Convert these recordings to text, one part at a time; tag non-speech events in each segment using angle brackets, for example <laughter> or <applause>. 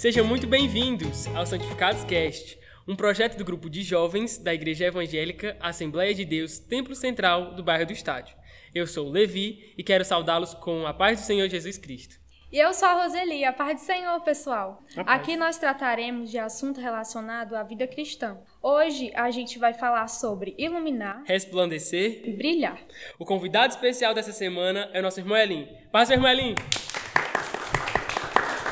Sejam muito bem-vindos ao Santificados Cast, um projeto do grupo de jovens da Igreja Evangélica Assembleia de Deus, Templo Central do bairro do Estádio. Eu sou o Levi e quero saudá-los com a paz do Senhor Jesus Cristo. E eu sou a Roseli, a paz do Senhor, pessoal. Aqui nós trataremos de assunto relacionado à vida cristã. Hoje a gente vai falar sobre iluminar, resplandecer e brilhar. O convidado especial dessa semana é o nosso irmão Elim. Paz, irmão Elim!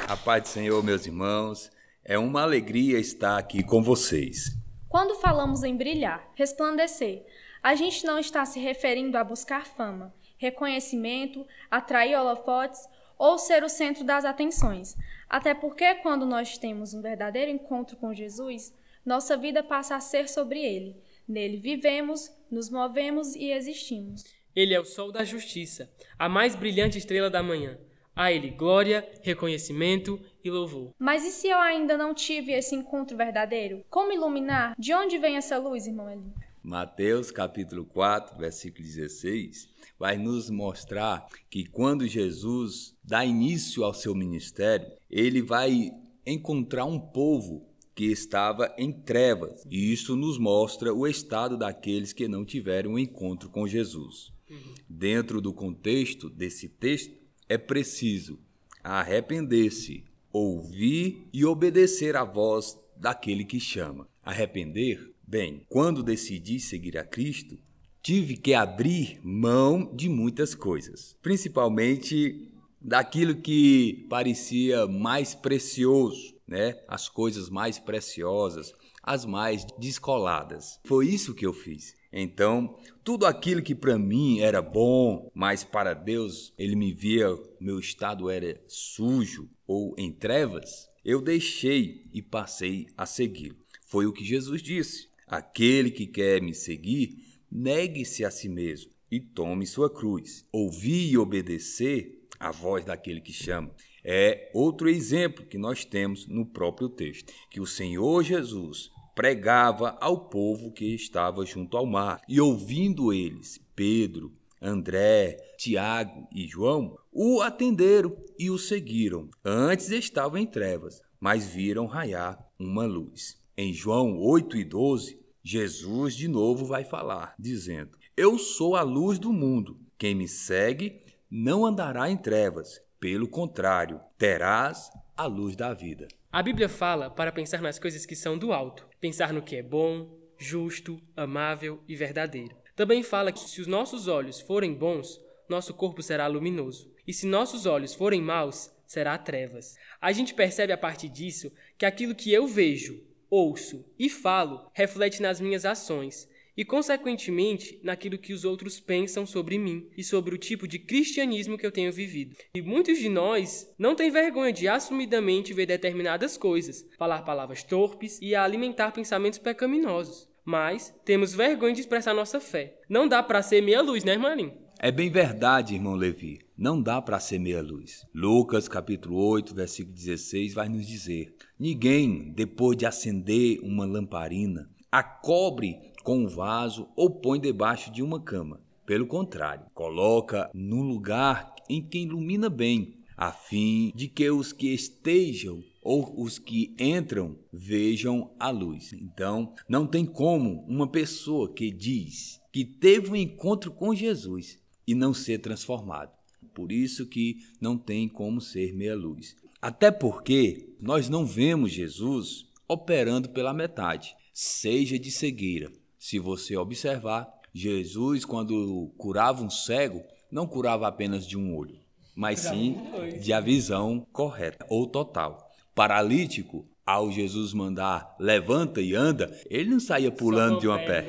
A paz do Senhor, meus irmãos. É uma alegria estar aqui com vocês. Quando falamos em brilhar, resplandecer, a gente não está se referindo a buscar fama, reconhecimento, atrair holofotes ou ser o centro das atenções. Até porque, quando nós temos um verdadeiro encontro com Jesus, nossa vida passa a ser sobre Ele. Nele vivemos, nos movemos e existimos. Ele é o sol da justiça, a mais brilhante estrela da manhã. A Ele glória, reconhecimento e louvor. Mas e se eu ainda não tive esse encontro verdadeiro? Como iluminar? De onde vem essa luz, irmão Eli? Mateus capítulo 4, versículo 16, vai nos mostrar que quando Jesus dá início ao seu ministério, ele vai encontrar um povo que estava em trevas. E isso nos mostra o estado daqueles que não tiveram um encontro com Jesus. Uhum. Dentro do contexto desse texto, é preciso arrepender-se, ouvir e obedecer à voz daquele que chama. Arrepender Bem, quando decidi seguir a Cristo, tive que abrir mão de muitas coisas, principalmente daquilo que parecia mais precioso, né? As coisas mais preciosas, as mais descoladas. Foi isso que eu fiz. Então, tudo aquilo que para mim era bom, mas para Deus ele me via meu estado era sujo ou em trevas, eu deixei e passei a segui-lo. Foi o que Jesus disse. Aquele que quer me seguir, negue-se a si mesmo e tome sua cruz. Ouvir e obedecer a voz daquele que chama é outro exemplo que nós temos no próprio texto, que o Senhor Jesus pregava ao povo que estava junto ao mar. E ouvindo eles, Pedro, André, Tiago e João, o atenderam e o seguiram. Antes estavam em trevas, mas viram raiar uma luz. Em João 8 e 12, Jesus de novo vai falar, dizendo: Eu sou a luz do mundo. Quem me segue não andará em trevas, pelo contrário, terás a luz da vida. A Bíblia fala para pensar nas coisas que são do alto, pensar no que é bom, justo, amável e verdadeiro. Também fala que se os nossos olhos forem bons, nosso corpo será luminoso, e se nossos olhos forem maus, será trevas. A gente percebe a partir disso que aquilo que eu vejo ouço e falo reflete nas minhas ações e, consequentemente, naquilo que os outros pensam sobre mim e sobre o tipo de cristianismo que eu tenho vivido. E muitos de nós não têm vergonha de assumidamente ver determinadas coisas, falar palavras torpes e alimentar pensamentos pecaminosos. Mas temos vergonha de expressar nossa fé. Não dá para ser meia luz, né, irmãinho? É bem verdade, irmão Levi. Não dá para ser meia luz. Lucas capítulo 8, versículo 16 vai nos dizer: Ninguém, depois de acender uma lamparina, a cobre com um vaso ou põe debaixo de uma cama. Pelo contrário, coloca num lugar em que ilumina bem, a fim de que os que estejam ou os que entram vejam a luz. Então, não tem como uma pessoa que diz que teve um encontro com Jesus e não ser transformado. Por isso que não tem como ser meia luz. Até porque nós não vemos Jesus operando pela metade, seja de cegueira. Se você observar, Jesus, quando curava um cego, não curava apenas de um olho, mas sim de a visão correta ou total. Paralítico, ao Jesus mandar levanta e anda, ele não saía pulando de uma pé.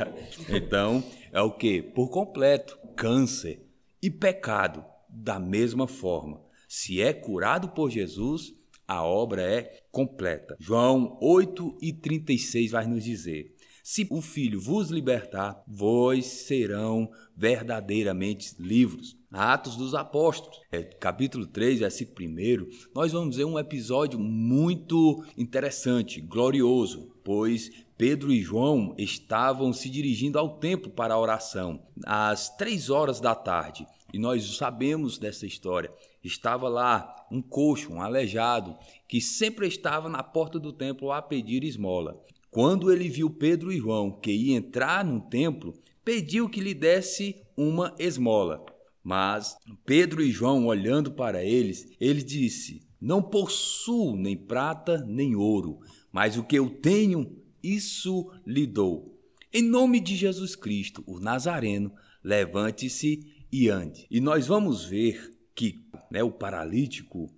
<laughs> então, é o que? Por completo, câncer e pecado da mesma forma se é curado por Jesus, a obra é completa. João 8 e 36 vai nos dizer: Se o Filho vos libertar, vós serão verdadeiramente livres. Atos dos Apóstolos, é, capítulo 3, versículo 1, nós vamos ver um episódio muito interessante, glorioso, pois Pedro e João estavam se dirigindo ao templo para a oração, às três horas da tarde. E nós sabemos dessa história. Estava lá um coxo, um aleijado, que sempre estava na porta do templo a pedir esmola. Quando ele viu Pedro e João que ia entrar no templo, pediu que lhe desse uma esmola. Mas Pedro e João, olhando para eles, ele disse: Não possuo nem prata nem ouro, mas o que eu tenho, isso lhe dou. Em nome de Jesus Cristo, o Nazareno, levante-se e ande. E nós vamos ver que né, o paralítico,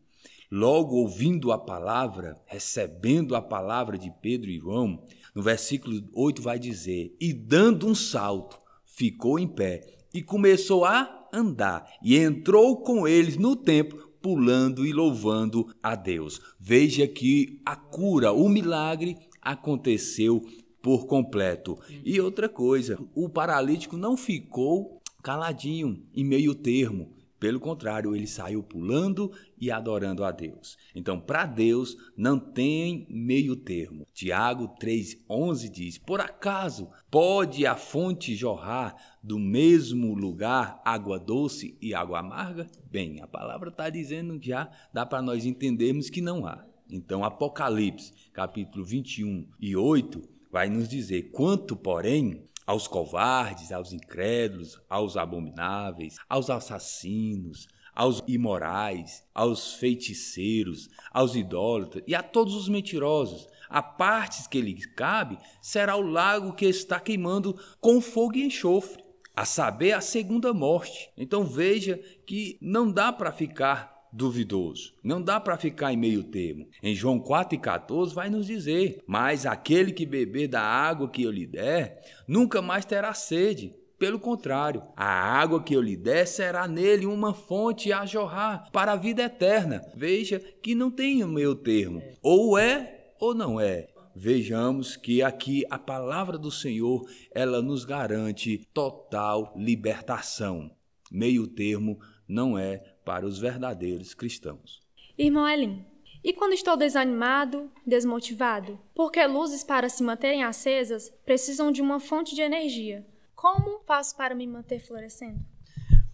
logo ouvindo a palavra, recebendo a palavra de Pedro e João, no versículo 8 vai dizer: E dando um salto, ficou em pé e começou a andar e entrou com eles no templo, pulando e louvando a Deus. Veja que a cura, o milagre aconteceu por completo. E outra coisa, o paralítico não ficou caladinho em meio termo. Pelo contrário, ele saiu pulando e adorando a Deus. Então, para Deus não tem meio termo. Tiago 3:11 diz: Por acaso pode a fonte jorrar do mesmo lugar água doce e água amarga? Bem, a palavra está dizendo já, dá para nós entendermos que não há. Então, Apocalipse, capítulo 21 e 8, vai nos dizer: Quanto, porém, aos covardes, aos incrédulos, aos abomináveis, aos assassinos, aos imorais, aos feiticeiros, aos idólatras e a todos os mentirosos. A partes que lhes cabe será o lago que está queimando com fogo e enxofre, a saber, a segunda morte. Então veja que não dá para ficar duvidoso. Não dá para ficar em meio termo. Em João 4,14 vai nos dizer: Mas aquele que beber da água que eu lhe der, nunca mais terá sede. Pelo contrário, a água que eu lhe der será nele uma fonte a jorrar para a vida eterna. Veja que não tem meio termo. Ou é ou não é. Vejamos que aqui a palavra do Senhor, ela nos garante total libertação. Meio termo não é para os verdadeiros cristãos. Irmão Elim, e quando estou desanimado, desmotivado? Porque luzes para se manterem acesas precisam de uma fonte de energia. Como faço para me manter florescendo?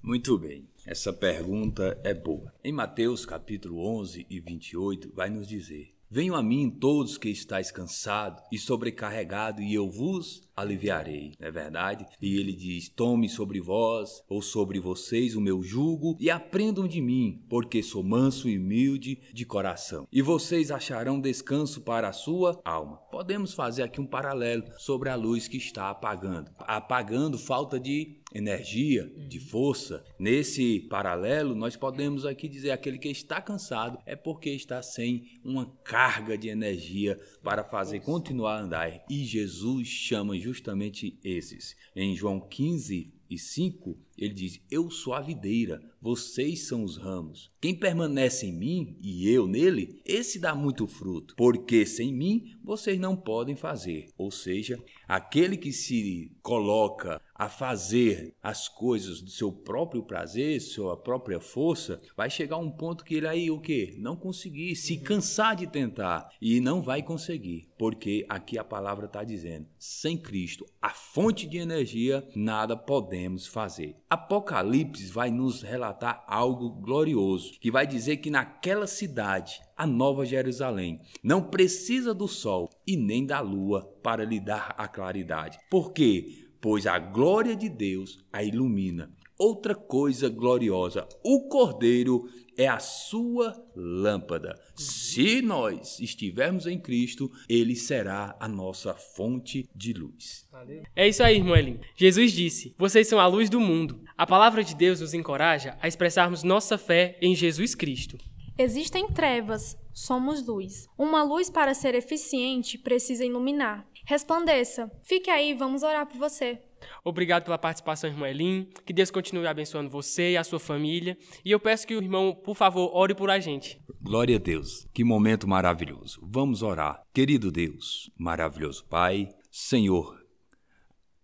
Muito bem, essa pergunta é boa. Em Mateus capítulo 11 e 28 vai nos dizer: Venham a mim todos que estáis cansados e sobrecarregados, e eu vos aliviarei, não é verdade? E ele diz: Tome sobre vós ou sobre vocês o meu jugo e aprendam de mim, porque sou manso e humilde de coração. E vocês acharão descanso para a sua alma. Podemos fazer aqui um paralelo sobre a luz que está apagando. Apagando falta de energia, de força. Nesse paralelo, nós podemos aqui dizer aquele que está cansado é porque está sem uma carga de energia para fazer continuar a andar. E Jesus chama justamente esses. Em João 15 e 5, ele diz: Eu sou a videira, vocês são os ramos. Quem permanece em mim e eu nele, esse dá muito fruto, porque sem mim vocês não podem fazer. Ou seja, aquele que se coloca a fazer as coisas do seu próprio prazer, sua própria força, vai chegar um ponto que ele aí o quê? Não conseguir, se cansar de tentar e não vai conseguir, porque aqui a palavra está dizendo: sem Cristo, a fonte de energia, nada podemos fazer. Apocalipse vai nos relatar algo glorioso, que vai dizer que naquela cidade, a Nova Jerusalém, não precisa do sol e nem da lua para lhe dar a claridade. Por quê? Pois a glória de Deus a ilumina. Outra coisa gloriosa, o Cordeiro é a sua lâmpada. Se nós estivermos em Cristo, ele será a nossa fonte de luz. É isso aí, irmão Elim. Jesus disse: Vocês são a luz do mundo. A palavra de Deus nos encoraja a expressarmos nossa fé em Jesus Cristo. Existem trevas, somos luz. Uma luz, para ser eficiente, precisa iluminar. Resplandeça. Fique aí, vamos orar por você. Obrigado pela participação, irmão Elim. Que Deus continue abençoando você e a sua família. E eu peço que o irmão, por favor, ore por a gente. Glória a Deus. Que momento maravilhoso. Vamos orar. Querido Deus, maravilhoso Pai, Senhor,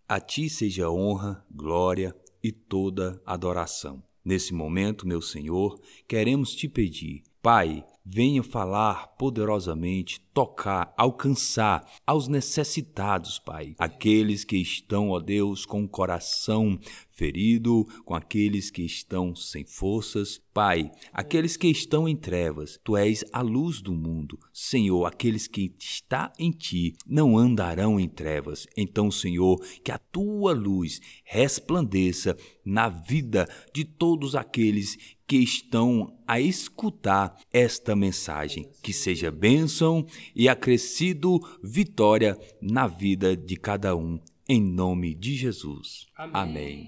a ti seja honra, glória e toda adoração. Nesse momento, meu Senhor, queremos te pedir, Pai, venha falar poderosamente, tocar, alcançar aos necessitados, Pai, aqueles que estão, ó Deus, com o coração ferido, com aqueles que estão sem forças. Pai, aqueles que estão em trevas, tu és a luz do mundo. Senhor, aqueles que está em ti não andarão em trevas. Então, Senhor, que a tua luz resplandeça na vida de todos aqueles que estão a escutar esta mensagem. Que seja bênção e acrescido vitória na vida de cada um. Em nome de Jesus. Amém. Amém.